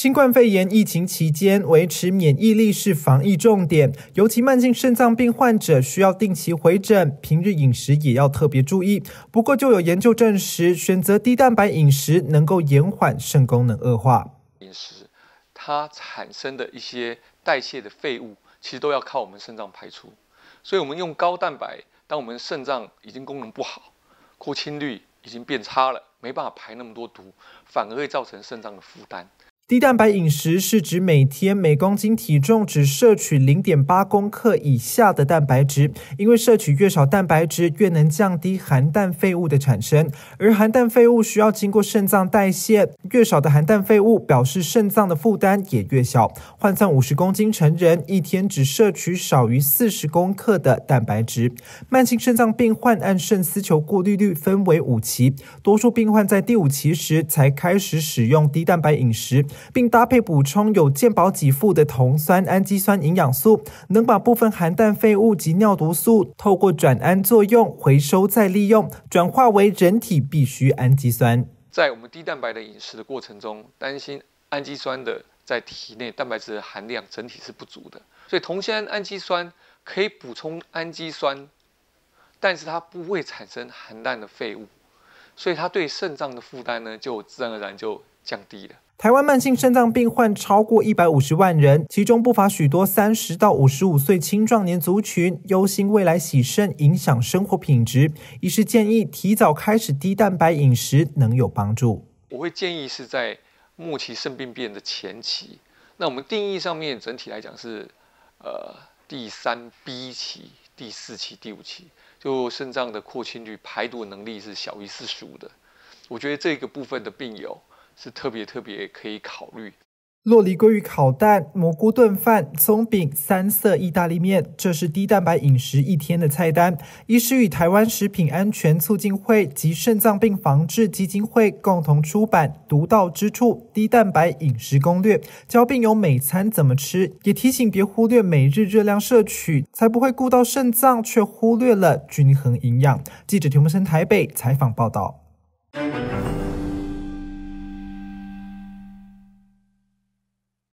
新冠肺炎疫情期间，维持免疫力是防疫重点，尤其慢性肾脏病患者需要定期回诊，平日饮食也要特别注意。不过，就有研究证实，选择低蛋白饮食能够延缓肾功能恶化。饮食它产生的一些代谢的废物，其实都要靠我们肾脏排出。所以，我们用高蛋白，当我们肾脏已经功能不好，过氢率已经变差了，没办法排那么多毒，反而会造成肾脏的负担。低蛋白饮食是指每天每公斤体重只摄取零点八公克以下的蛋白质，因为摄取越少蛋白质，越能降低含氮废物的产生，而含氮废物需要经过肾脏代谢，越少的含氮废物表示肾脏的负担也越小。换算五十公斤成人一天只摄取少于四十公克的蛋白质。慢性肾脏病患按肾丝球过滤率分为五期，多数病患在第五期时才开始使用低蛋白饮食。并搭配补充有健保给付的酮酸氨基酸营养素，能把部分含氮废物及尿毒素透过转氨作用回收再利用，转化为人体必需氨基酸。在我们低蛋白的饮食的过程中，担心氨基酸的在体内蛋白质的含量整体是不足的，所以酮酰氨基酸可以补充氨基酸，但是它不会产生含氮的废物，所以它对肾脏的负担呢就自然而然就降低了。台湾慢性肾脏病患超过一百五十万人，其中不乏许多三十到五十五岁青壮年族群，忧心未来洗肾影响生活品质。医师建议提早开始低蛋白饮食能有帮助。我会建议是在末期肾病变的前期，那我们定义上面整体来讲是呃第三 B 期、第四期、第五期，就肾脏的扩清率、排毒能力是小于四十五的。我觉得这个部分的病友。是特别特别可以考虑。洛梨鲑鱼烤蛋、蘑菇炖饭、松饼、三色意大利面，这是低蛋白饮食一天的菜单。医师与台湾食品安全促进会及肾脏病防治基金会共同出版《独到之处：低蛋白饮食攻略》，教病友每餐怎么吃，也提醒别忽略每日热量摄取，才不会顾到肾脏却忽略了均衡营养。记者田木森台北采访报道。